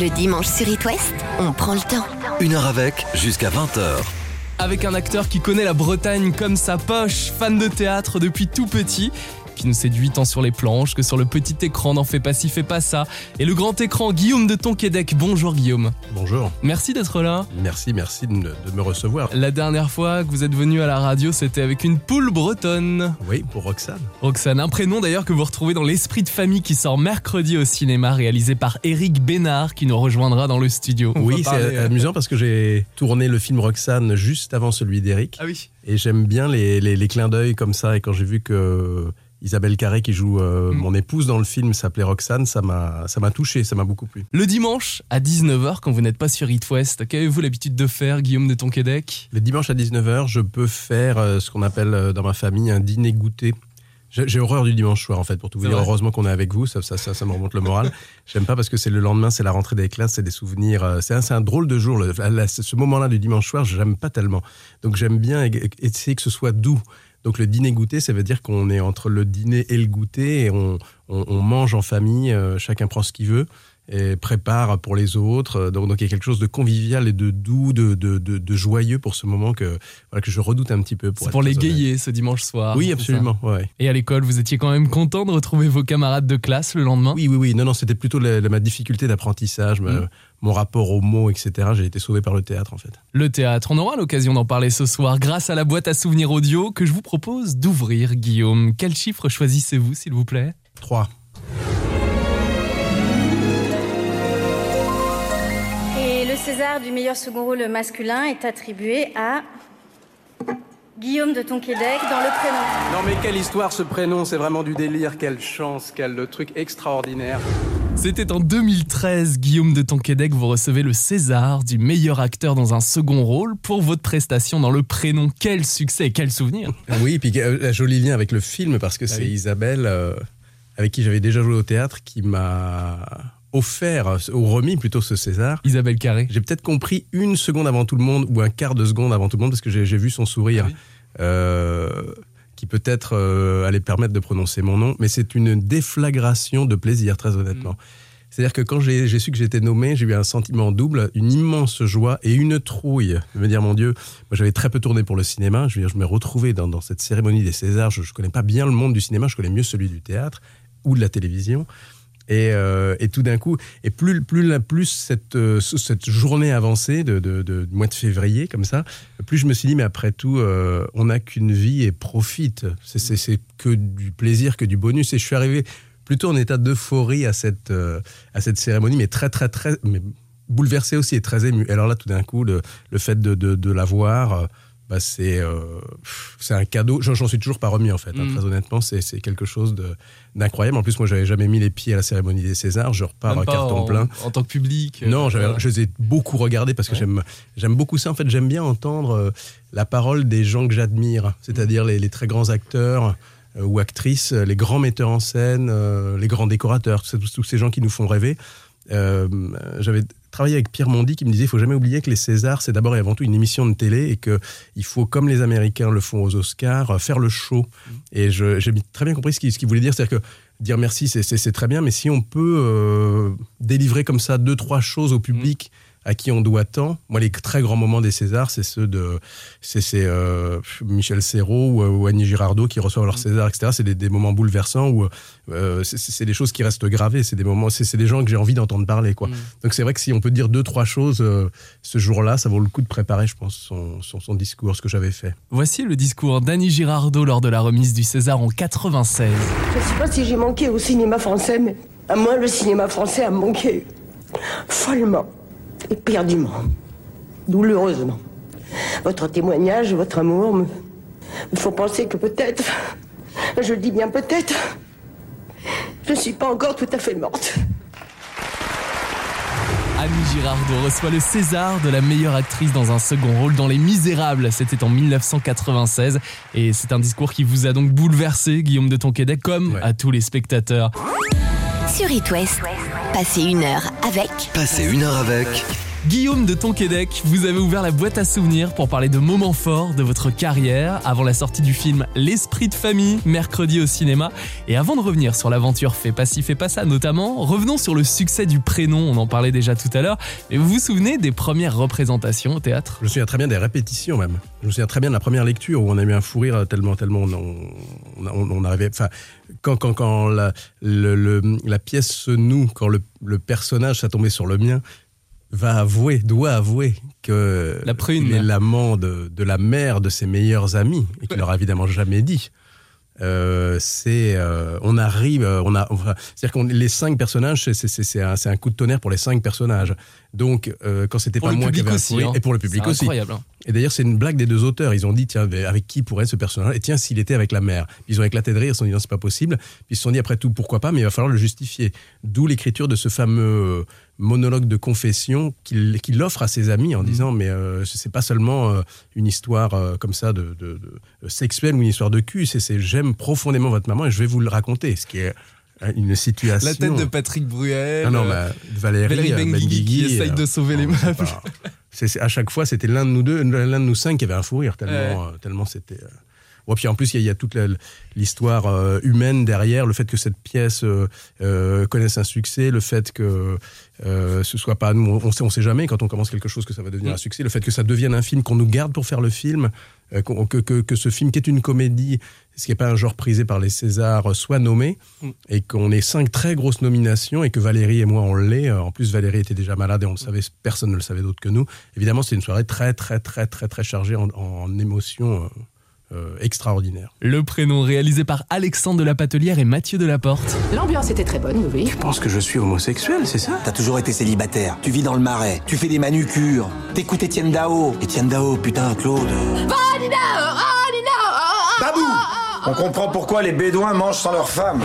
Le dimanche sur It West, on prend le temps. Une heure avec, jusqu'à 20h. Avec un acteur qui connaît la Bretagne comme sa poche, fan de théâtre depuis tout petit, qui nous séduit tant sur les planches que sur le petit écran n'en fait pas ci, fait pas ça. Et le grand écran, Guillaume de Tonquédec. Bonjour Guillaume. Bonjour. Merci d'être là. Merci, merci de, me- de me recevoir. La dernière fois que vous êtes venu à la radio, c'était avec une poule bretonne. Oui, pour Roxane. Roxane, un prénom d'ailleurs que vous retrouvez dans L'Esprit de famille qui sort mercredi au cinéma, réalisé par Eric Bénard qui nous rejoindra dans le studio. On Oui, c'est euh, amusant parce que j'ai tourné le film Roxane juste avant celui d'Eric. Ah oui. Et j'aime bien les, les- les clins d'œil comme ça. Et quand j'ai vu que Isabelle Carré, qui joue euh, Mm. mon épouse dans le film, s'appelait Roxane, ça m'a ça m'a touché, ça m'a beaucoup plu. Le dimanche à 19h, quand vous n'êtes pas sur It West, qu'avez-vous l'habitude de faire, Guillaume de Tonquédec? Le dimanche à 19h, je peux faire euh, ce qu'on appelle euh, dans ma famille un dîner goûter. J'ai horreur du dimanche soir en fait, pour tout vous dire. vrai Heureusement qu'on est avec vous, ça, ça, ça, ça me remonte le moral. J'aime pas parce que c'est le lendemain, c'est la rentrée des classes, c'est des souvenirs. C'est un, un drôle de jour. le- la- ce moment-là du dimanche soir, j'aime pas tellement. Donc j'aime bien e- essayer que ce soit doux. Donc le dîner goûter, ça veut dire qu'on est entre le dîner et le goûter et on, on- on mange en famille, euh, chacun prend ce qu'il veut et prépare pour les autres. Euh, Donc, donc il y a quelque chose de convivial et de doux, de, de, de- de joyeux pour ce moment que, voilà, que je redoute un petit peu. Pour pour les gayer ce dimanche soir. Oui, absolument. ouais. Et à l'école, vous étiez quand même content de retrouver vos camarades de classe le lendemain? Oui, oui, oui. Non, non, c'était plutôt la- la- ma difficulté d'apprentissage, ma- Mm. Mon rapport aux mots, etc. J'ai été sauvé par le théâtre, en fait. Le théâtre, on aura l'occasion d'en parler ce soir grâce à la boîte à souvenirs audio que je vous propose d'ouvrir, Guillaume. Quel chiffre choisissez-vous, s'il vous plaît? 3. Et le César du meilleur second rôle masculin est attribué à Guillaume de Tonquédec dans le prénom. Non mais quelle histoire ce prénom, c'est vraiment du délire, quelle chance, quel truc extraordinaire. C'était en 2013, Guillaume de Tonquédec, vous recevez le César du meilleur acteur dans un second rôle pour votre prestation dans le prénom. Quel succès et quel souvenir Oui, et puis euh, un joli lien avec le film, parce que c'est oui. Isabelle, euh, avec qui j'avais déjà joué au théâtre, qui m'a offert, euh, ou remis plutôt ce César. Isabelle Carré. J'ai peut-être compris une seconde avant tout le monde, ou un quart de seconde avant tout le monde, parce que j'ai j'ai vu son sourire, Ah oui. Euh, qui peut-être euh, allait permettre de prononcer mon nom, mais c'est une déflagration de plaisir, très honnêtement. Mm. C'est-à-dire que quand j'ai j'ai su que j'étais nommé, j'ai eu un sentiment double, une immense joie et une trouille. De me dire, mon Dieu, moi j'avais très peu tourné pour le cinéma, je veux dire, je me retrouvais dans, dans cette cérémonie des Césars, je ne connais pas bien le monde du cinéma, je connais mieux celui du théâtre ou de la télévision. Et, euh, et tout d'un coup, et plus, plus, plus cette, euh, ce- cette journée avancée de, de, mois de février, comme ça, plus je me suis dit, mais après tout, euh, on n'a qu'une vie et profite. C'est- que du plaisir, que du bonus. Et je suis arrivé plutôt en état d'euphorie à cette, à cette cérémonie, mais très, très, très. Mais bouleversé aussi et très ému. Alors là, tout d'un coup, le, le fait de, de, de la voir. Bah c'est euh, c'est un cadeau. J'en suis toujours pas remis en fait. hein. Mm. très honnêtement, c'est c'est quelque chose d'incroyable. En plus, moi, j'avais jamais mis les pieds à la cérémonie des Césars. Je repars à carton en, plein. en tant que public. Non, euh, voilà. je les ai beaucoup regardés parce que Ouais. j'aime beaucoup ça. En fait, j'aime bien entendre euh, la parole des gens que j'admire, c'est-à-dire les, les très grands acteurs ou actrices, les grands metteurs en scène, les grands décorateurs, tous, tous- ces gens qui nous font rêver. J'avais travaillé avec Pierre Mondy qui me disait il faut jamais oublier que les Césars c'est d'abord et avant tout une émission de télé et que il faut comme les Américains le font aux Oscars euh, faire le show. Et je- j'ai très bien compris ce qu'il qu'il voulait dire, c'est-à-dire que dire merci, c'est- très bien, mais si on peut euh, délivrer comme ça deux, trois choses au public à qui on doit tant, moi, les très grands moments des Césars, c'est ceux de c'est c'est, euh, Michel Serrault ou, euh, ou Annie Girardot qui reçoivent leur César, etc. C'est des, des moments bouleversants où euh, c'est- c'est c'est des choses qui restent gravées. C'est des moments, c'est c'est des gens que j'ai envie d'entendre parler, quoi. Mm. Donc c'est vrai que si on peut dire deux, trois choses euh, ce jour-là, ça vaut le coup de préparer, je pense, son, son, son discours, ce que j'avais fait. Voici le discours d'Annie Girardot lors de la remise du César en 96. Je sais pas si j'ai manqué au cinéma français, mais à moi, le cinéma français a manqué follement, éperdument, douloureusement. Votre témoignage, votre amour me, me font penser que peut-être, je dis bien peut-être, je ne suis pas encore tout à fait morte. Annie Girardot reçoit le César de la meilleure actrice dans un second rôle dans Les Misérables. C'était en 1996 et c'est un discours qui vous a donc bouleversé, Guillaume de Tonquédec, comme Ouais. à tous les spectateurs. Sur It West, passez une heure avec. Passez une heure avec Guillaume de Tonquédec, vous avez ouvert la boîte à souvenirs pour parler de moments forts de votre carrière avant la sortie du film L'esprit de famille, mercredi au cinéma. Et avant de revenir sur l'aventure Fais pas ci, fais pas ça notamment, revenons sur le succès du prénom, on en parlait déjà tout à l'heure. Et vous vous souvenez des premières représentations au théâtre? Je me souviens très bien des répétitions même. Je me souviens très bien de la première lecture où on a eu un fou rire tellement, tellement on, on, arrivait. Enfin, quand, quand, quand la, la pièce se noue, quand le, le personnage, ça tombait sur le mien, va avouer, doit avouer que La prune. il est l'amant de, de la mère de ses meilleurs amis et qu'il leur a évidemment jamais dit. Euh, c'est euh, on arrive euh, on a enfin, c'est-à-dire qu'on les cinq personnages c'est c'est c'est un, c'est un coup de tonnerre pour les cinq personnages donc euh, quand c'était Pour pas le moi qui aussi. hein. et pour le public C'est aussi Incroyable. hein. Et d'ailleurs, c'est une blague des deux auteurs. Ils ont dit, tiens, avec qui pourrait être ce personnage? Et tiens, s'il était avec la mère. Ils ont éclaté de rire, ils se sont dit, non, c'est pas possible. Puis ils se sont dit, après tout, pourquoi pas, mais il va falloir le justifier. D'où l'écriture de ce fameux euh, monologue de confession qu'il offre à ses amis en disant, mais euh, c'est pas seulement euh, une histoire euh, comme ça de, de- de- sexuelle ou une histoire de cul, c'est c'est j'aime profondément votre maman et je vais vous le raconter. Ce qui est une situation. La tête de Patrick Bruel. Ah non, mais Valérie, Valérie Benguigui qui essaye de sauver les non, meubles. C'est- à chaque fois, c'était l'un de nous deux, l'un de nous cinq qui avait un fou rire, tellement, Ouais. euh, tellement c'était. euh, Ouais, puis en plus, il y, y a toute l'histoire euh, humaine derrière, le fait que cette pièce euh, connaisse un succès, le fait que euh, ce soit pas nous, on sait, on sait jamais quand on commence quelque chose que ça va devenir Mm. un succès, le fait que ça devienne un film qu'on nous garde pour faire le film, que, que, que ce film qui est une comédie, ce qui n'est pas un genre prisé par les Césars, euh, soit nommé Mm. et qu'on ait cinq très grosses nominations et que Valérie et moi on l'est. Euh, En plus, Valérie était déjà malade et on le savait, personne ne le savait d'autre que nous. Évidemment, c'était une soirée très, très, très, très, très chargée en, en émotions euh, euh, extraordinaires. Le prénom réalisé par Alexandre de la Patelière et Mathieu Delaporte. L'ambiance était très bonne, oui. Je pense que je suis homosexuel, c'est ça? T'as toujours été célibataire. Tu vis dans le marais. Tu fais des manucures. T'écoutes Étienne Dao. Étienne Dao, putain, Claude. Babou On comprend pourquoi les Bédouins mangent sans leurs femmes.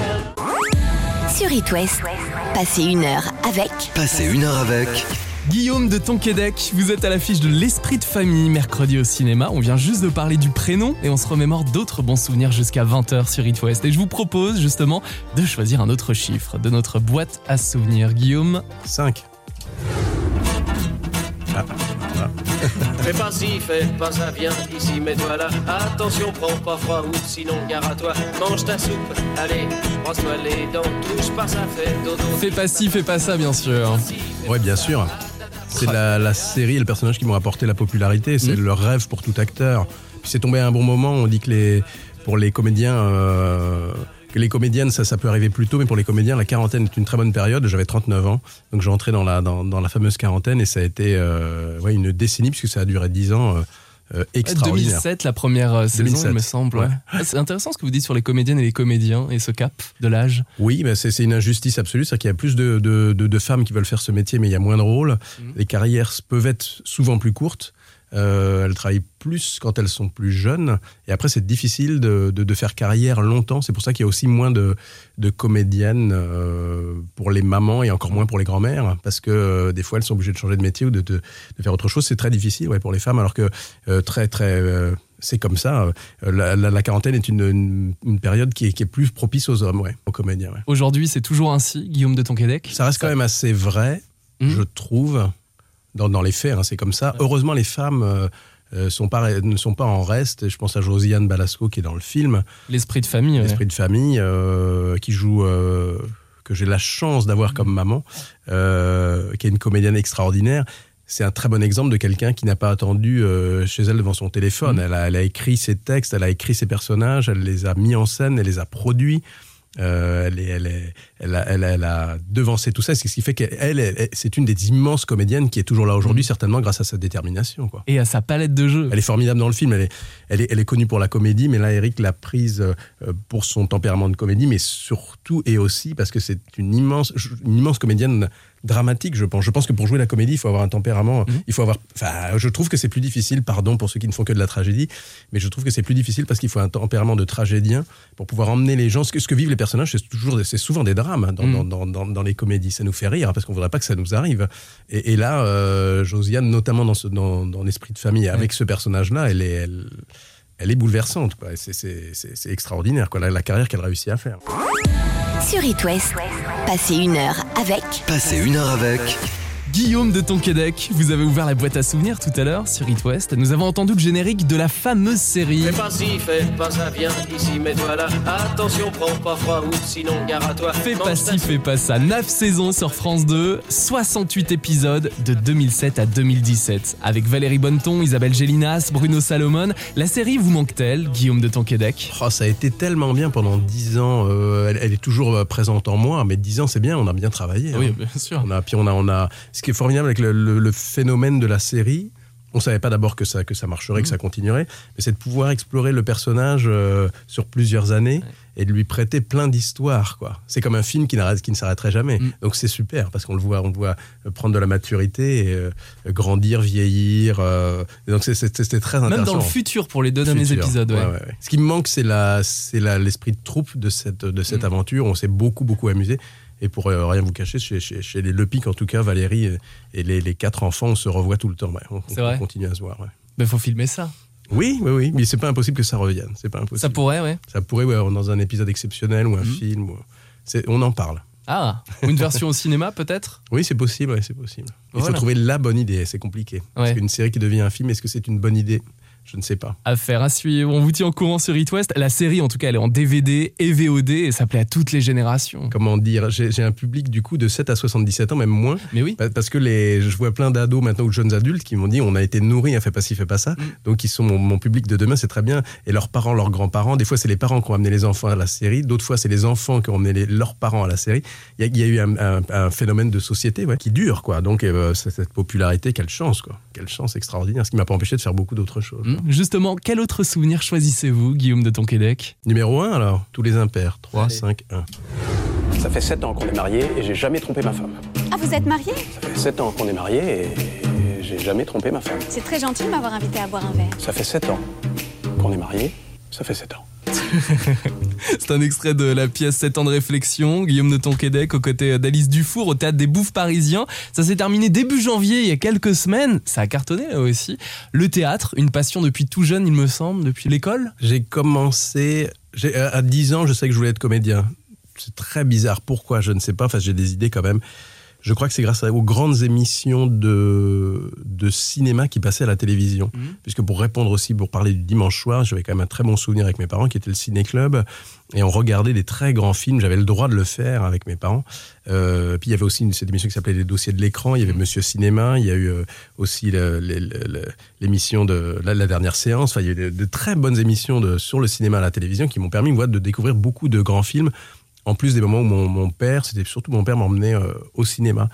Sur It West, passez une heure avec Passez une heure avec Guillaume de Tonquédec, vous êtes à l'affiche de L'Esprit de famille mercredi au cinéma. On vient juste de parler du prénom et on se remémore d'autres bons souvenirs jusqu'à 20h sur It West. Et je vous propose justement de choisir un autre chiffre de notre boîte à souvenirs. Guillaume, 5. Fais pas ci, fais pas ça, viens ici, mets-toi là. Attention, prends pas froid ou sinon gare à toi. Mange ta soupe, allez, brosse-toi les dents, touche pas ça, fais dodo. fais pas ci, fais pas ça, bien sûr. Oui, bien sûr. C'est la, la série et le personnage qui m'ont apporté la popularité. C'est Mhm. le rêve pour tout acteur. Puis c'est tombé à un bon moment. On dit que les, pour les comédiens, euh, les comédiennes, ça, ça peut arriver plus tôt, mais pour les comédiens, la quarantaine est une très bonne période. J'avais 39 ans, donc j'ai entré dans la, dans, dans la fameuse quarantaine et ça a été euh, ouais, une décennie puisque ça a duré 10 ans. euh, euh, extraordinaire. 2007, la première euh, saison, 2007, il me semble. ouais. ouais. Ah, C'est intéressant ce que vous dites sur les comédiennes et les comédiens et ce cap de l'âge. Oui, bah c'est c'est une injustice absolue. C'est-à-dire qu'il y a plus de, de, de- de femmes qui veulent faire ce métier, mais il y a moins de rôles. Mhm. Les carrières peuvent être souvent plus courtes. Euh, elles travaillent plus quand elles sont plus jeunes. Et après, c'est difficile de, de, de faire carrière longtemps. C'est pour ça qu'il y a aussi moins de, de comédiennes euh, pour les mamans et encore moins pour les grands-mères. Parce que euh, des fois, elles sont obligées de changer de métier ou de, faire autre chose. C'est très difficile ouais, pour les femmes. Alors que très, très. c'est comme ça. La, la- la quarantaine est une, une, une période qui est, qui est plus propice aux hommes, ouais, aux comédiens. ouais. Aujourd'hui, c'est toujours ainsi, Guillaume de Tonquédec? Ça reste quand même assez vrai, Mhm. je trouve, dans, dans les faits, hein, c'est comme ça. Heureusement, les femmes euh, euh, sont pas, ne sont pas en reste. Je pense à Josiane Balasco qui est dans le film, L'esprit de famille. ouais. L'esprit de famille, euh, qui joue, euh, que j'ai la chance d'avoir comme maman, qui est une comédienne extraordinaire. C'est un très bon exemple de quelqu'un qui n'a pas attendu euh, chez elle devant son téléphone. Mhm. Elle, a, elle a écrit ses textes, elle a écrit ses personnages, elle les a mis en scène, elle les a produits. Euh, elle, est, elle, est, elle, a, elle, a, elle a devancé tout ça, c'est ce qui fait qu'elle, elle, elle- c'est une des immenses comédiennes qui est toujours là aujourd'hui, certainement grâce à sa détermination. Quoi. Et à sa palette de jeux. Elle est formidable dans le film, elle est, elle est, elle est connue pour la comédie, mais là, Eric l'a prise euh, pour son tempérament de comédie, mais surtout et aussi parce que c'est une immense, une immense comédienne dramatique, je pense. Je pense que pour jouer la comédie, il faut avoir un tempérament, Mhm. il faut avoir. Enfin, je trouve que c'est plus difficile, pardon pour ceux qui ne font que de la tragédie, mais je trouve que c'est plus difficile parce qu'il faut un tempérament de tragédien pour pouvoir emmener les gens. Ce que, ce que vivent les personnages, c'est toujours, c'est souvent des drames hein, dans, Mhm. dans, dans, dans, dans les comédies. Ça nous fait rire hein, parce qu'on voudrait pas que ça nous arrive. Et, et là, euh, Josiane, notamment dans, ce, dans, dans l'esprit de famille, avec ce personnage-là, elle est, elle, elle est bouleversante. C'est, extraordinaire, quoi, la, la carrière qu'elle réussit à faire. sur It West, passez une heure avec Passez une heure avec Guillaume de Tonquédec, vous avez ouvert la boîte à souvenirs tout à l'heure sur It West. Nous avons entendu le générique de la fameuse série. Fais pas si, fais pas ça, viens ici, mets-toi là. Attention, prends pas froid ou sinon gare à toi. Fais pas ci, fais pas ça. 9 saisons sur France 2, 68 épisodes de 2007 à 2017. Avec Valérie Bonneton, Isabelle Gélinas, Bruno Salomon. La série vous manque-t-elle, Guillaume de Tonquédec? Oh, ça a été tellement bien pendant 10 ans. euh, elle, elle est toujours euh, présente en moi, mais 10 ans, c'est bien, on a bien travaillé. Oui, hein. bien sûr. On a, puis on a, on a, ce qui est formidable avec le, le- le phénomène de la série, on savait pas d'abord que ça, que ça marcherait, Mmh. que ça continuerait, mais c'est de pouvoir explorer le personnage euh, sur plusieurs années et de lui prêter plein d'histoires. quoi. C'est comme un film qui, ne s'arrêterait jamais. Mmh. Donc c'est super parce qu'on le voit, on le voit euh, prendre de la maturité, et, euh, grandir, vieillir. euh, et donc c'était très intéressant. Même dans le futur pour les deux derniers épisodes. ouais. Ouais. Ce qui me manque, c'est l'esprit de troupe de cette, de cette Mm. aventure. On s'est beaucoup, beaucoup amusé. Et pour euh, rien vous cacher, chez, chez, chez les Lepic, en tout cas, Valérie et, et les, les quatre enfants, on se revoit tout le temps. Ouais, on, vrai continue à se voir. ouais. Mais faut filmer ça. Oui, oui, oui, mais c'est pas impossible que ça revienne. C'est pas impossible. Ça pourrait, ouais. Ça pourrait, ouais, dans un épisode exceptionnel ou un Mm. film. ou- on en parle. Ah, une version au cinéma peut-être? Oui, c'est possible, ouais, c'est possible. Il Voilà. faut trouver la bonne idée, c'est compliqué. Parce Ouais. qu'une série qui devient un film, est-ce que c'est une bonne idée? Je ne sais pas. à faire, à suivre. On vous tient au courant sur It West. La série, en tout cas, elle est en DVD et VOD et ça plaît à toutes les générations. Comment dire J'ai un public du coup de 7 à 77 ans, même moins. Mais oui. Pa- Parce que les, je vois plein d'ados maintenant ou de jeunes adultes qui m'ont dit on a été nourris à fait pas ci, fait pas ça. Mm. Donc ils sont mon, mon public de demain, c'est très bien. Et leurs parents, leurs grands-parents, des fois c'est les parents qui ont amené les enfants à la série, d'autres fois c'est les enfants qui ont amené les- leurs parents à la série. Il y a, il y a eu un, un- un phénomène de société ouais, qui dure quoi. Donc euh, cette popularité, quelle chance quoi. Quelle chance extraordinaire. Ce qui m'a pas empêché de faire beaucoup d'autres choses. Justement, quel autre souvenir choisissez-vous, Guillaume de Tonquédec? Numéro 1 alors, tous les impairs. 3, Allez. 5, 1. Ça fait 7 ans qu'on est mariés et j'ai jamais trompé ma femme. Ah, vous êtes marié Ça fait 7 ans qu'on est mariés et j'ai jamais trompé ma femme. C'est très gentil de m'avoir invité à boire un verre. Ça fait 7 ans qu'on est mariés. Ça fait 7 ans. C'est un extrait de la pièce 7 ans de réflexion, Guillaume de Tonquédec aux côtés d'Alice Dufour au théâtre des Bouffes parisiens. Ça s'est terminé début janvier, il y a quelques semaines. Ça a cartonné là aussi. Le théâtre, une passion depuis tout jeune, il me semble, depuis l'école. J'ai commencé. j'ai- À 10 ans, je sais que je voulais être comédien. C'est très bizarre. Pourquoi? Je ne sais pas. Enfin, j'ai des idées quand même. Je crois que c'est grâce aux grandes émissions de, de cinéma qui passaient à la télévision. Puisque pour répondre aussi, pour parler du dimanche soir, j'avais quand même un très bon souvenir avec mes parents qui était le Ciné-Club. Et on regardait des très grands films. J'avais le droit de le faire avec mes parents. Euh, puis il y avait aussi une, cette émission qui s'appelait Les dossiers de l'écran. Il y avait Monsieur Cinéma. Il y a eu euh, aussi l'émission de la, la dernière séance. Enfin, il y a eu de, de très bonnes émissions de, sur le cinéma à la télévision qui m'ont permis moi, de découvrir beaucoup de grands films. En plus des moments où mon, mon père, c'était surtout mon père m'emmenait euh, au cinéma.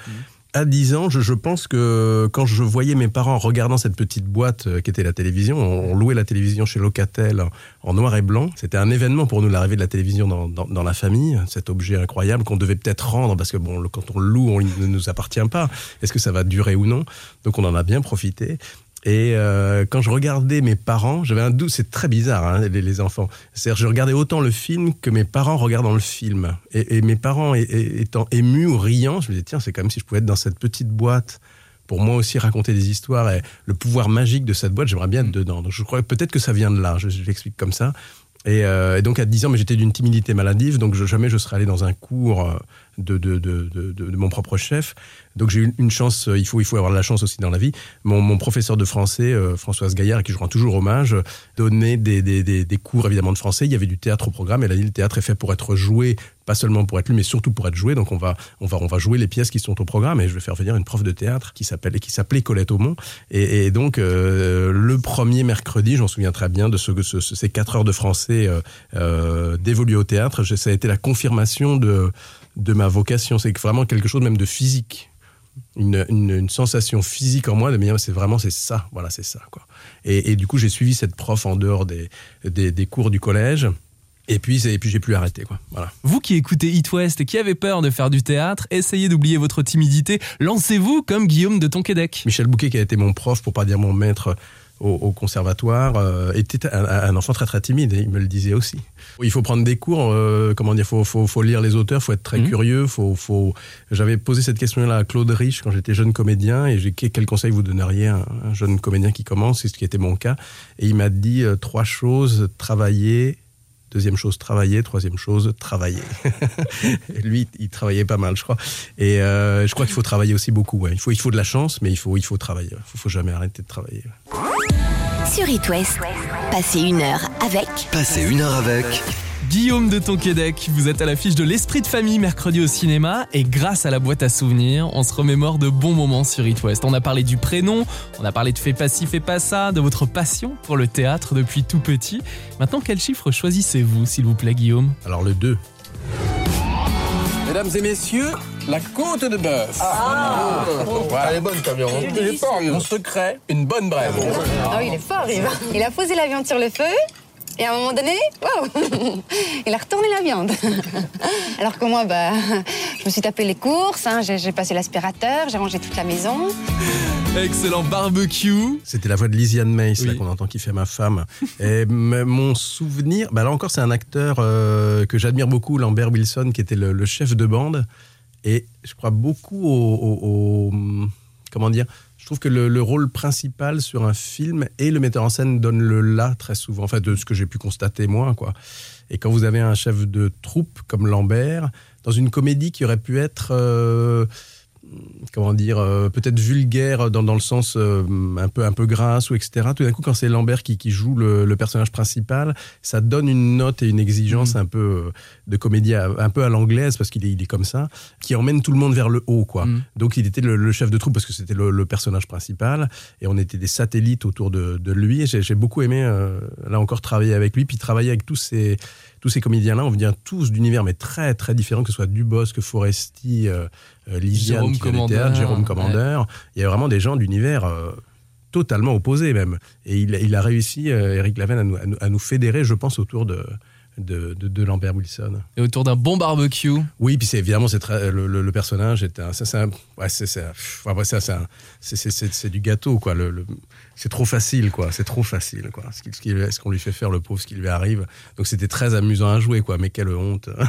À 10 ans, je, je pense que quand je voyais mes parents regardant cette petite boîte euh, qui était la télévision, on, on louait la télévision chez Locatel en, noir et blanc. C'était un événement pour nous l'arrivée de la télévision dans, dans, dans la famille, cet objet incroyable qu'on devait peut-être rendre parce que bon, le- quand on le loue, on, il ne nous appartient pas. Est-ce que ça va durer ou non? Donc on en a bien profité. Et euh, quand je regardais mes parents, j'avais un doute, c'est très bizarre, hein, les, les enfants. C'est-à-dire, je regardais autant le film que mes parents regardant le film. Et, et mes parents é- é- étant émus ou riants, je me disais, tiens, c'est comme si je pouvais être dans cette petite boîte pour moi aussi raconter des histoires. Et le pouvoir magique de cette boîte, j'aimerais bien être dedans. Donc je crois peut-être que ça vient de là, je, je l'explique comme ça. Et, euh, et donc à 10 ans, mais j'étais d'une timidité maladive, donc je- jamais je serais allé dans un cours euh, de, mon propre chef. Donc j'ai eu une chance, euh, il faut, il faut avoir la chance aussi dans la vie. Mon, professeur de français, euh, Françoise Gaillard, à qui je rends toujours hommage, donnait des, des, des, cours évidemment de français. Il y avait du théâtre au programme. Elle a dit le théâtre est fait pour être joué, pas seulement pour être lu, mais surtout pour être joué. Donc on va, on va, on va jouer les pièces qui sont au programme. Et je vais faire venir une prof de théâtre qui s'appelait Colette Aumont. Et, et donc euh, le premier mercredi, j'en souviens très bien de ce, ce- ce- ces quatre heures de français euh, dévolues au théâtre. Ça a été la confirmation de de ma vocation. C'est vraiment quelque chose même de physique. Une, une- une sensation physique en moi de me dire c'est vraiment c'est ça voilà c'est ça quoi et, et du coup j'ai suivi cette prof en dehors des, des, des cours du collège et puis et puis j'ai plus arrêté quoi voilà Vous qui écoutez It West et qui avez peur de faire du théâtre, essayez d'oublier votre timidité. Lancez-vous comme Guillaume de Tonquédec. Michel Bouquet qui a été mon prof pour pas dire mon maître au, au conservatoire euh, était un, un enfant très très timide et il me le disait aussi il faut prendre des cours euh, comment dire faut, faut, faut lire les auteurs faut être très Mhm. curieux faut, faut... j'avais posé cette question là à Claude Rich quand j'étais jeune comédien et j'ai quel conseil vous donneriez à un, un jeune comédien qui commence c'est ce qui était mon cas et il m'a dit euh, trois choses travailler Deuxième chose, travailler. Troisième chose, travailler. Lui, il travaillait pas mal, je crois. Et euh, je crois qu'il faut travailler aussi beaucoup. Ouais. Il, faut, il faut de la chance, mais il faut, il faut travailler. Il faut, faut jamais arrêter de travailler. Sur It West, passez une heure avec. Passez une heure avec. Guillaume de Tonquédec, vous êtes à l'affiche de l'Esprit de famille mercredi au cinéma et grâce à la boîte à souvenirs, on se remémore de bons moments sur It West. On a parlé du prénom, on a parlé de Fais pas ci, fais pas ça, de votre passion pour le théâtre depuis tout petit. Maintenant, quel chiffre choisissez-vous, s'il vous plaît, Guillaume? Alors le 2. Mesdames et messieurs, la côte de bœuf. Ah. Elle est bonne, camion. Il est fort, Mon secret, une bonne brève. Ah oui, il est fort, il, il a posé la viande sur le feu. Et à un moment donné, waouh, il a retourné la viande. Alors que moi, bah, je me suis tapé les courses, hein, j'ai j'ai passé l'aspirateur, j'ai rangé toute la maison. Excellent barbecue. C'était la voix de Lisiane Mace là, Oui. qu'on entend qui fait ma femme. Et m- mon souvenir, bah là encore, c'est un acteur euh, que j'admire beaucoup, Lambert Wilson, qui était le, le chef de bande. Et je crois beaucoup au, au- au- comment dire. Trouve que le, le rôle principal sur un film et le metteur en scène donne le là très souvent. Enfin, de ce que j'ai pu constater moi, quoi. Et quand vous avez un chef de troupe comme Lambert, dans une comédie qui aurait pu être euh, comment dire, euh, peut-être vulgaire dans, dans le sens euh, un peu un peu grasse ou etc. Tout d'un coup, quand c'est Lambert qui, qui joue le, le personnage principal, ça donne une note et une exigence un peu euh, de comédie à- un peu à l'anglaise parce qu'il est, il est comme ça, qui emmène tout le monde vers le haut, quoi. Mm. Donc il était le, le chef de troupe parce que c'était le, le personnage principal et on était des satellites autour de, de lui. J'ai beaucoup aimé euh, là encore travailler avec lui, puis travailler avec tous ces tous ces comédiens-là, on vient tous d'univers mais très très différents, que ce soit Dubosc, Foresti, euh, euh, Lisiane Jérôme qui fait le Commandeur, théâtre, Jérôme ouais. Commandeur. Il y a vraiment des gens d'univers euh, totalement opposés même. Et il, il a réussi, euh, Eric Laven, à nous, à nous- à nous fédérer, je pense, autour de, de, de- de Lambert Wilson. Et autour d'un bon barbecue. Oui, puis c'est évidemment c'est très- le, le- le personnage est un, c'est un- ouais, c'est pff, après ça un- c'est- du gâteau quoi. Le, le- c'est trop facile quoi. C'est trop facile quoi. Ce qu'on lui fait faire le pauvre, ce qui lui arrive. Donc c'était très amusant à jouer quoi. Mais quelle honte.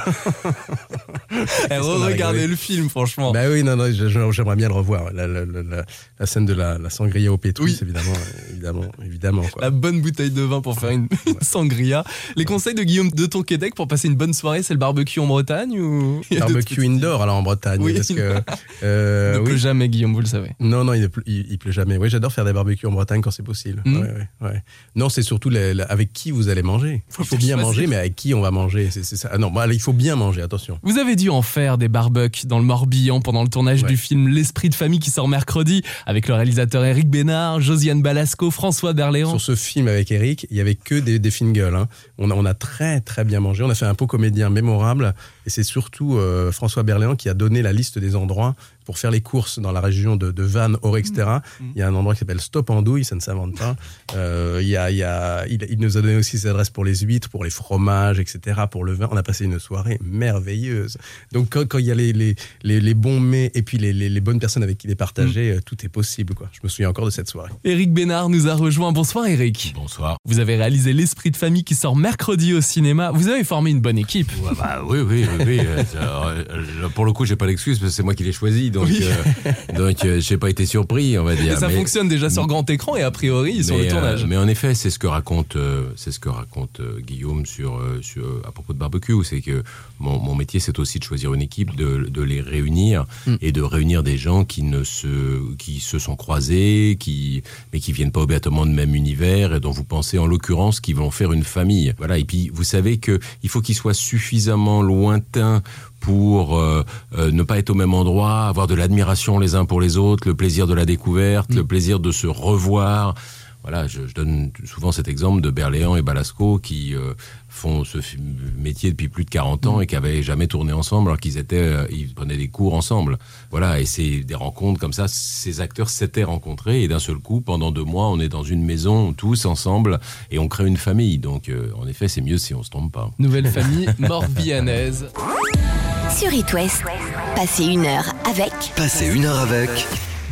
Eh, regardez le film, franchement. bah oui non non j'aimerais bien le revoir. La, la- la- scène de la, la sangria au pétrus Oui. évidemment évidemment évidemment quoi. La bonne bouteille de vin pour faire une sangria. Les conseils de Guillaume de Tonquédec pour passer une bonne soirée, c'est le barbecue en Bretagne ou? Barbecue indoor alors en Bretagne Oui. parce que euh, Il ne oui. pleut jamais, Guillaume, vous le savez. Non, non, il, ne pleut, il, il pleut jamais. Oui, j'adore faire des barbecues en Bretagne quand c'est possible. Mhm. Ouais, ouais, ouais. Non, c'est surtout avec qui vous allez manger. Il faut bien manger, mais avec qui on va manger C'est ça. Ah non, bah, il faut bien manger, attention. Vous avez dû en faire des barbecues dans le Morbihan pendant le tournage du film L'Esprit de famille qui sort mercredi avec le réalisateur Eric Bénard, Josiane Balasco, François Berléand. Sur ce film avec Eric, il y avait que des, des gueules. hein. On, a, on a très, très bien mangé. On a fait un pot comédien mémorable. Et c'est surtout euh, François Berléand qui a donné la liste des endroits pour faire les courses dans la région de, de Vannes, Auré, etc. Mhm. Il y a un endroit qui s'appelle Stop Andouille, ça ne s'invente pas. Euh, il, y a, il, y a, il, il nous a donné aussi ses adresses pour les huîtres, pour les fromages, etc., pour le vin. On a passé une soirée merveilleuse. Donc quand, quand il y a les, les, les, les bons mets et puis les, les, les bonnes personnes avec qui les partager, euh, tout est possible. Quoi. Je me souviens encore de cette soirée. Eric Bénard nous a rejoint. Bonsoir Eric. Bonsoir. Vous avez réalisé L'Esprit de famille qui sort mercredi au cinéma. Vous avez formé une bonne équipe. Ouais, bah, oui, oui, oui. oui. Euh, pour le coup, j'ai pas parce que c'est moi qui l'ai choisi, donc Oui. euh, donc euh, j'ai pas été surpris, on va dire. Et ça Mais- fonctionne déjà sur grand écran et a priori sur mais, le euh, tournage. mais en effet, c'est ce que raconte, euh, c'est ce que raconte Guillaume sur, sur à propos de barbecue, c'est que mon, mon métier, c'est aussi de choisir une équipe, de, de les réunir Mm. et de réunir des gens qui ne se, qui se sont croisés, qui, mais qui viennent pas obligatoirement de même univers et dont vous pensez en l'occurrence qu'ils vont faire une famille. Voilà. Et puis vous savez que il faut qu'ils soient suffisamment lointains pour euh, euh, ne pas être au même endroit, avoir de l'admiration les uns pour les autres, le plaisir de la découverte, le plaisir de se revoir. Voilà, je, je donne souvent cet exemple de Berléand et Balasco qui euh, font ce métier depuis plus de 40 ans et qui avaient jamais tourné ensemble alors qu'ils étaient, ils prenaient des cours ensemble. Voilà, et c'est des rencontres comme ça. Ces acteurs s'étaient rencontrés et d'un seul coup, pendant deux mois, on est dans une maison tous ensemble et on crée une famille. Donc, euh, en effet, c'est mieux si on se trompe pas. Nouvelle famille morbihannaise. Sur It West, passez une heure avec. Passez une heure avec.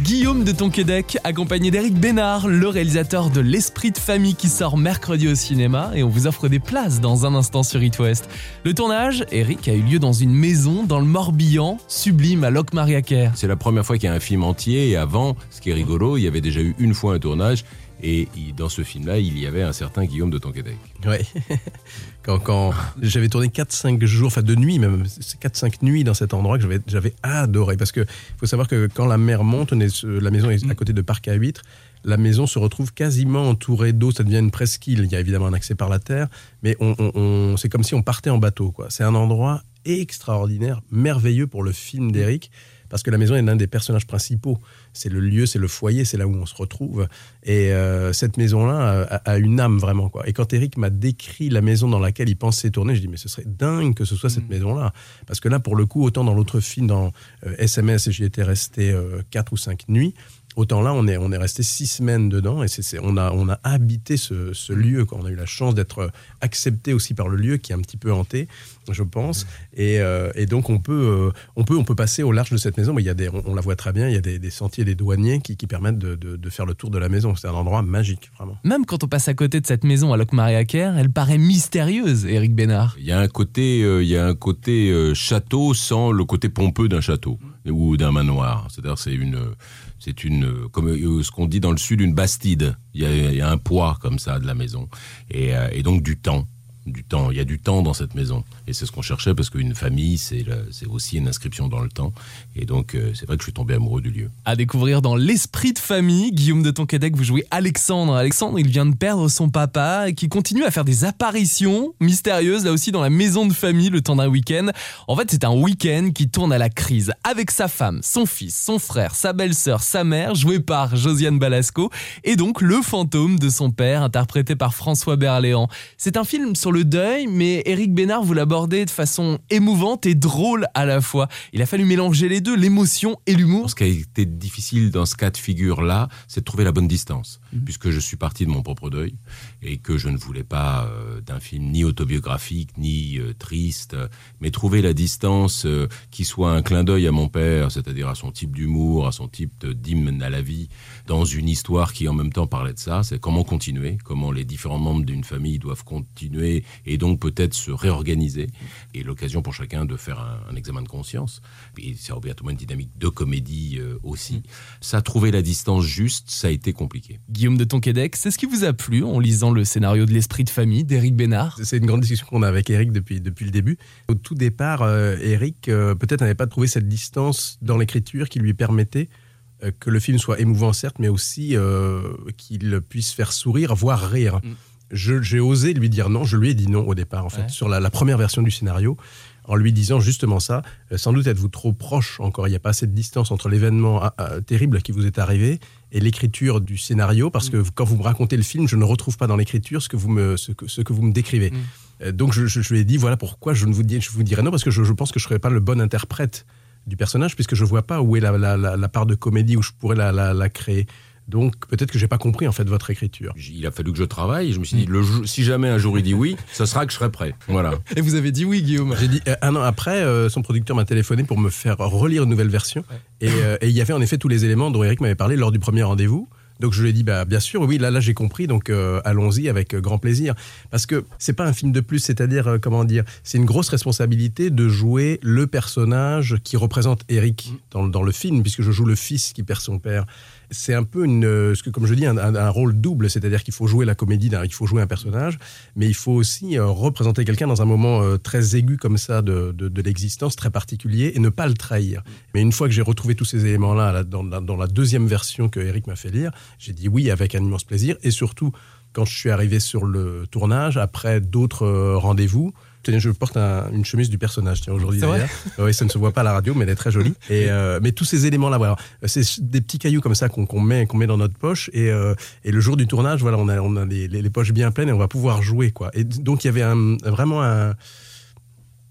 Guillaume de Tonquédec, accompagné d'Éric Bénard, le réalisateur de L'Esprit de famille qui sort mercredi au cinéma et on vous offre des places dans un instant sur It West. Le tournage, Eric, a eu lieu dans une maison dans le Morbihan, sublime à Locmariaquer. C'est la première fois qu'il y a un film entier et avant, ce qui est rigolo, il y avait déjà eu une fois un tournage Et dans ce film-là, il y avait un certain Guillaume de Tonquédec. Ouais. quand quand j'avais tourné 4-5 jours, enfin de nuit même, c'est 4-5 nuits dans cet endroit que j'avais, adoré. Parce que faut savoir que quand la mer monte, la maison est à côté de Parc à Huîtres, la maison se retrouve quasiment entourée d'eau, ça devient une presqu'île. Il y a évidemment un accès par la terre, mais on, c'est comme si on partait en bateau. C'est un endroit extraordinaire, merveilleux pour le film d'Eric. Parce que la maison est l'un des personnages principaux. C'est le lieu, c'est le foyer, c'est là où on se retrouve. Et euh, cette maison-là a, a une âme vraiment. Quoi. Et quand Eric m'a décrit la maison dans laquelle il pensait tourner, je dis mais ce serait dingue que ce soit cette maison-là. Parce que là, pour le coup, autant dans l'autre film, dans euh, SMS, j'y étais resté euh, quatre ou cinq nuits. Autant là, on est, on est resté six semaines dedans et c'est, on, a, on a habité ce, ce lieu. Quoi. On a eu la chance d'être accepté aussi par le lieu qui est un petit peu hanté, je pense. Et, euh, et donc, on peut, euh, on, peut, on peut passer au large de cette maison. Mais il y a des, on, on la voit très bien, il y a des, des sentiers, des douaniers qui, qui permettent de, de- de faire le tour de la maison. C'est un endroit magique, vraiment. Même quand on passe à côté de cette maison à Locmaria-Kerr, elle paraît mystérieuse, Eric Bénard. Il y a un côté, euh, il y a un côté euh, château sans le côté pompeux d'un château ou d'un manoir. C'est-à-dire, c'est une, c'est une, euh, comme euh, ce qu'on dit dans le sud, une bastide. Il y a, un poids comme ça de la maison et, euh, et donc du temps. Du temps, il y a du temps dans cette maison et c'est ce qu'on cherchait parce qu'une famille c'est aussi une inscription dans le temps et donc euh, c'est vrai que je suis tombé amoureux du lieu. À découvrir dans L'Esprit de famille, Guillaume de Tonquédec, vous jouez Alexandre. Alexandre, il vient de perdre son papa et qui continue à faire des apparitions mystérieuses, là aussi dans la maison de famille le temps d'un week-end. En fait, c'est un week-end qui tourne à la crise avec sa femme, son fils, son frère, sa belle-sœur, sa mère, jouée par Josiane Balasco, et donc le fantôme de son père, interprété par François Berléand. C'est un film sur le deuil, mais Eric Bénard, vous l'abordez de façon émouvante et drôle à la fois. Il a fallu mélanger les deux, l'émotion et l'humour. Ce qui a été difficile dans ce cas de figure-là, c'est de trouver la bonne distance, puisque je suis parti de mon propre deuil et que je ne voulais pas euh, d'un film ni autobiographique ni euh, triste, euh, mais trouver la distance euh, qui soit un clin d'œil à mon père, c'est-à-dire à son type d'humour, à son type d'hymne à la vie, dans une histoire qui en même temps parlait de ça. C'est comment continuer, comment les différents membres d'une famille doivent continuer et donc peut-être se réorganiser, et l'occasion pour chacun de faire un, un examen de conscience. Et c'est obligatoirement une dynamique de comédie aussi. Ça, trouver la distance juste, ça a été compliqué. Guillaume de Tonquédec, c'est ce qui vous a plu en lisant le scénario de l'esprit de famille d'Éric Bénard? C'est une grande discussion qu'on a avec Eric depuis, depuis le début. Au tout départ, euh, Eric euh, peut-être n'avait pas trouvé cette distance dans l'écriture qui lui permettait euh, que le film soit émouvant certes, mais aussi euh, qu'il puisse faire sourire, voire rire. Je- J'ai osé lui dire non, je lui ai dit non au départ, en fait, Ouais. sur la, la première version du scénario, en lui disant justement ça. euh, sans doute êtes-vous trop proche encore, il n'y a pas assez de distance entre l'événement ah, ah, terrible qui vous est arrivé et l'écriture du scénario, parce que quand vous me racontez le film, je ne retrouve pas dans l'écriture ce, que vous me- ce, que, ce que vous me décrivez. Euh, Donc je, je- je lui ai dit voilà pourquoi je ne vous, dis, je vous dirais non parce que je, je pense que je ne serais pas le bon interprète du personnage puisque je vois pas où est la, la- la- la part de comédie où je pourrais la, la- la créer. Donc peut-être que j'ai pas compris en fait votre écriture. Il a fallu que je travaille. Je me suis dit, le jour- si jamais un jour il dit oui, ce sera que je serai prêt. Voilà. Et vous avez dit oui, Guillaume J'ai dit euh, un an après, euh, son producteur m'a téléphoné pour me faire relire une nouvelle version et, euh, et il y avait en effet tous les éléments dont Eric m'avait parlé lors du premier rendez-vous. Donc je lui ai dit bah bien sûr oui là là j'ai compris donc euh, allons-y avec grand plaisir parce que c'est pas un film de plus c'est-à-dire euh, comment dire c'est une grosse responsabilité de jouer le personnage qui représente Eric dans, dans le film puisque je joue le fils qui perd son père c'est un peu une euh, ce que comme je dis un, rôle double c'est-à-dire qu'il faut jouer la comédie il faut jouer un personnage mais il faut aussi euh, représenter quelqu'un dans un moment euh, très aigu comme ça de, de, l'existence très particulier et ne pas le trahir. Mais une fois que j'ai retrouvé tous ces éléments là dans, dans la deuxième version que Eric m'a fait lire j'ai dit oui avec un immense plaisir et surtout quand je suis arrivé sur le tournage après d'autres rendez-vous Tenez, je porte un- une chemise du personnage tiens, aujourd'hui. Oui, ça ne se voit pas à la radio, mais elle est très jolie. Et, euh, mais tous ces éléments-là, voilà, c'est des petits cailloux comme ça qu'on met, qu'on met dans notre poche. Et, euh, et le jour du tournage, voilà, on a, on a les, les- les poches bien pleines et on va pouvoir jouer, quoi. Et donc il y avait un- vraiment un-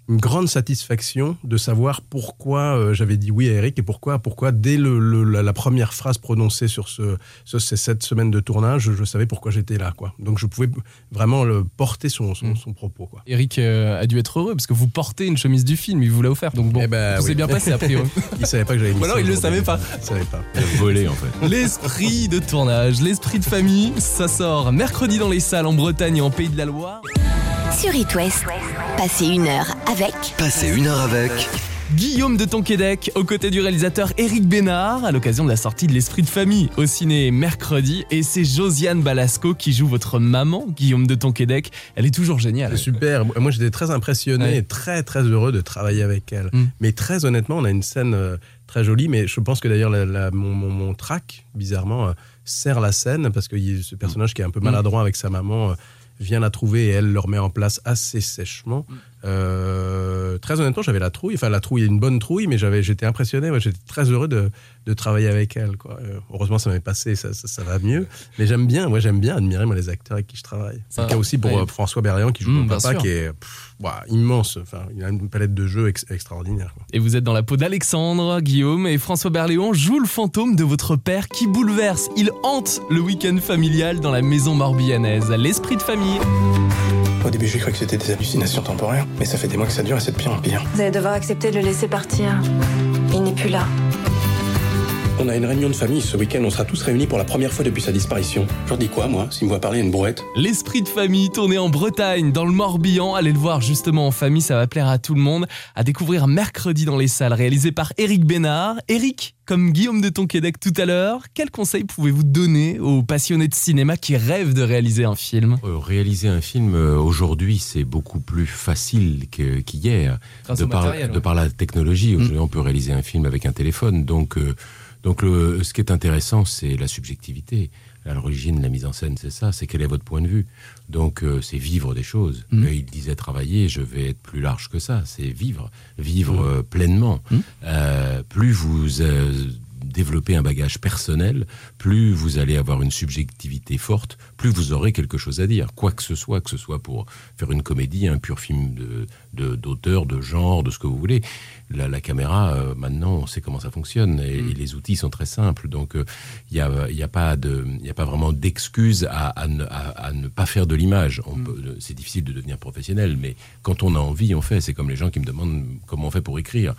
une grande satisfaction de savoir pourquoi euh, j'avais dit oui à Eric et pourquoi, pourquoi dès le, le- la, la première phrase prononcée sur ce, ce- ces sept semaines de tournage, je, je savais pourquoi j'étais là, quoi. Donc je pouvais vraiment le porter son, son, son propos, quoi. Eric euh, a dû être heureux parce que vous portez une chemise du film, il vous l'a offert. Donc bon, Eh ben, tout s'est oui. bien passé a priori. il savait pas que j'avais mis Ou alors il le savait pas. Il savait pas. Il a volé en fait. L'esprit de tournage, l'esprit de famille, ça sort mercredi dans les salles en Bretagne et en Pays de la Loire. Sur It West, passez une heure avec Passez une heure avec Guillaume de Tonquédec, aux côtés du réalisateur Éric Bénard, à l'occasion de la sortie de L'Esprit de famille au ciné mercredi. Et c'est Josiane Balasco qui joue votre maman, Guillaume de Tonquédec. Elle est toujours géniale. C'est super. Moi, j'étais très impressionné Ouais. et très, très heureux de travailler avec elle. Mm. Mais très honnêtement, on a une scène euh, très jolie, mais je pense que d'ailleurs, la- la- mon, mon, mon track, bizarrement, euh, sert la scène parce que y- ce personnage qui est un peu maladroit avec sa maman euh, vient la trouver et elle le remet en place assez sèchement. Euh, très honnêtement, j'avais la trouille. Enfin, la trouille, une bonne trouille, mais j'avais, j'étais impressionné. Moi, j'étais très heureux de, de travailler avec elle. Quoi. Euh, heureusement, ça m'est passé, ça, ça, ça va mieux. Mais j'aime bien, moi, j'aime bien admirer moi, les acteurs avec qui je travaille. C'est le cas aussi pour ouais. euh, François Berléand qui joue Mm, mon bien papa, qui est pff, immense. Enfin, il a une palette de jeux ex- extraordinaire. quoi. Et vous êtes dans la peau d'Alexandre, Guillaume et François Berléand joue le fantôme de votre père qui bouleverse. Il hante le week-end familial dans la maison morbihanaise. L'esprit de famille. Au début, j'ai cru que c'était des hallucinations temporaires, mais ça fait des mois que ça dure et c'est de pire en pire. Vous allez devoir accepter de le laisser partir. Il n'est plus là. On a une réunion de famille ce week-end, on sera tous réunis pour la première fois depuis sa disparition. Je leur dis quoi, moi S'ils me voient parler à une brouette L'esprit de famille tourné en Bretagne, dans le Morbihan. Allez le voir justement en famille, ça va plaire à tout le monde. À découvrir mercredi dans les salles, réalisé par Éric Bénard. Éric, comme Guillaume de Tonquédec tout à l'heure, quels conseils pouvez-vous donner aux passionnés de cinéma qui rêvent de réaliser un film? Euh, Réaliser un film euh, aujourd'hui, c'est beaucoup plus facile qu'hier. De, par, matériel, de ouais. par la technologie, aujourd'hui, on peut réaliser un film avec un téléphone. Donc, euh, donc le, ce qui est intéressant, c'est la subjectivité. À l'origine, la mise en scène, c'est ça, c'est quel est votre point de vue. Donc, euh, c'est vivre des choses. Euh, Il disait travailler, je vais être plus large que ça. C'est vivre, vivre euh, pleinement. Mhm. Euh, plus vous euh, développez un bagage personnel, plus vous allez avoir une subjectivité forte, plus vous aurez quelque chose à dire, quoi que ce soit, que ce soit pour faire une comédie, un pur film de de- d'auteur, de, genre, de ce que vous voulez. La, la caméra, euh, maintenant, on sait comment ça fonctionne et, et les outils sont très simples. Donc, euh, il n'y a, y a, pas de- il y a pas vraiment d'excuse à, à ne, à- à ne pas faire de l'image. On peut- C'est difficile de devenir professionnel, mais quand on a envie, on fait. C'est comme les gens qui me demandent comment on fait pour écrire.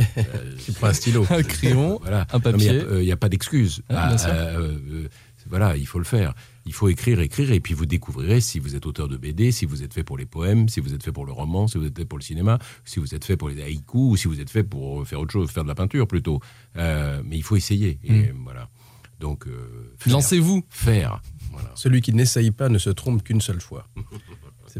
Euh, Tu prends un stylo. Un crayon, voilà. un papier. Il n'y a, euh, a pas d'excuse. Ah, sûr. euh, euh, voilà, il faut le faire. Il faut écrire, écrire, et puis vous découvrirez si vous êtes auteur de BD, si vous êtes fait pour les poèmes, si vous êtes fait pour le roman, si vous êtes fait pour le cinéma, si vous êtes fait pour les haïkus, ou si vous êtes fait pour faire autre chose, faire de la peinture plutôt. Euh, mais il faut essayer. Et voilà. Donc, euh. Lancez-vous. Faire. Voilà. Celui qui n'essaye pas ne se trompe qu'une seule fois.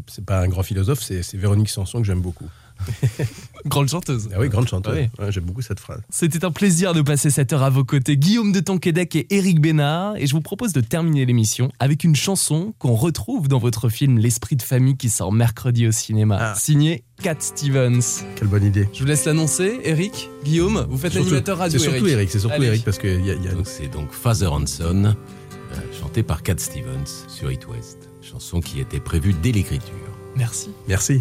C'est pas un grand philosophe, c'est c'est Véronique Sanson que j'aime beaucoup. Grande chanteuse. Ah oui, grande chanteuse. Ouais, j'aime beaucoup cette phrase. C'était un plaisir de passer cette heure à vos côtés, Guillaume de Tonquédec et Éric Bénard. Et je vous propose de terminer l'émission avec une chanson qu'on retrouve dans votre film L'Esprit de famille qui sort mercredi au cinéma, Ah. signé Cat Stevens. Quelle bonne idée. Je vous laisse l'annoncer, Éric, Guillaume, vous faites l'animateur radio. C'est surtout Eric, c'est surtout Allez. Eric parce qu'il y a, il y a- Donc, C'est donc Father and Son, euh, chanté par Cat Stevens sur It West. Chanson qui était prévue dès l'écriture. Merci. Merci.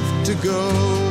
to go.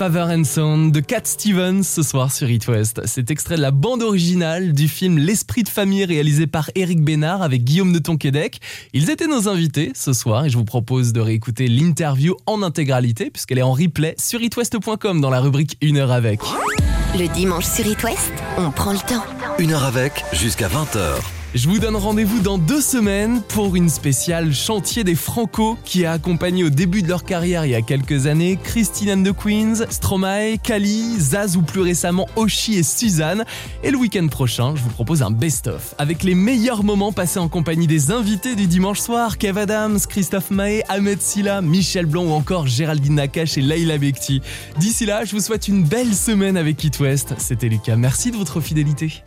Father and Son de Cat Stevens ce soir sur It West. C'est extrait de la bande originale du film L'Esprit de famille réalisé par Eric Bénard avec Guillaume de Tonquédec. Ils étaient nos invités ce soir et je vous propose de réécouter l'interview en intégralité puisqu'elle est en replay sur itwest.com dans la rubrique Une heure avec. Le dimanche sur It West, on prend le temps. Une heure avec, jusqu'à 20h. Je vous donne rendez-vous dans deux semaines pour une spéciale chantier des Franco qui a accompagné au début de leur carrière il y a quelques années Christine and the Queens, Stromae, Kali, Zaz ou plus récemment Oshi et Suzanne. Et le week-end prochain, je vous propose un best-of avec les meilleurs moments passés en compagnie des invités du dimanche soir Kev Adams, Christophe Maé, Ahmed Silla, Michel Blanc ou encore Géraldine Nakache et Leila Bekti. D'ici là, je vous souhaite une belle semaine avec It West. C'était Lucas, merci de votre fidélité.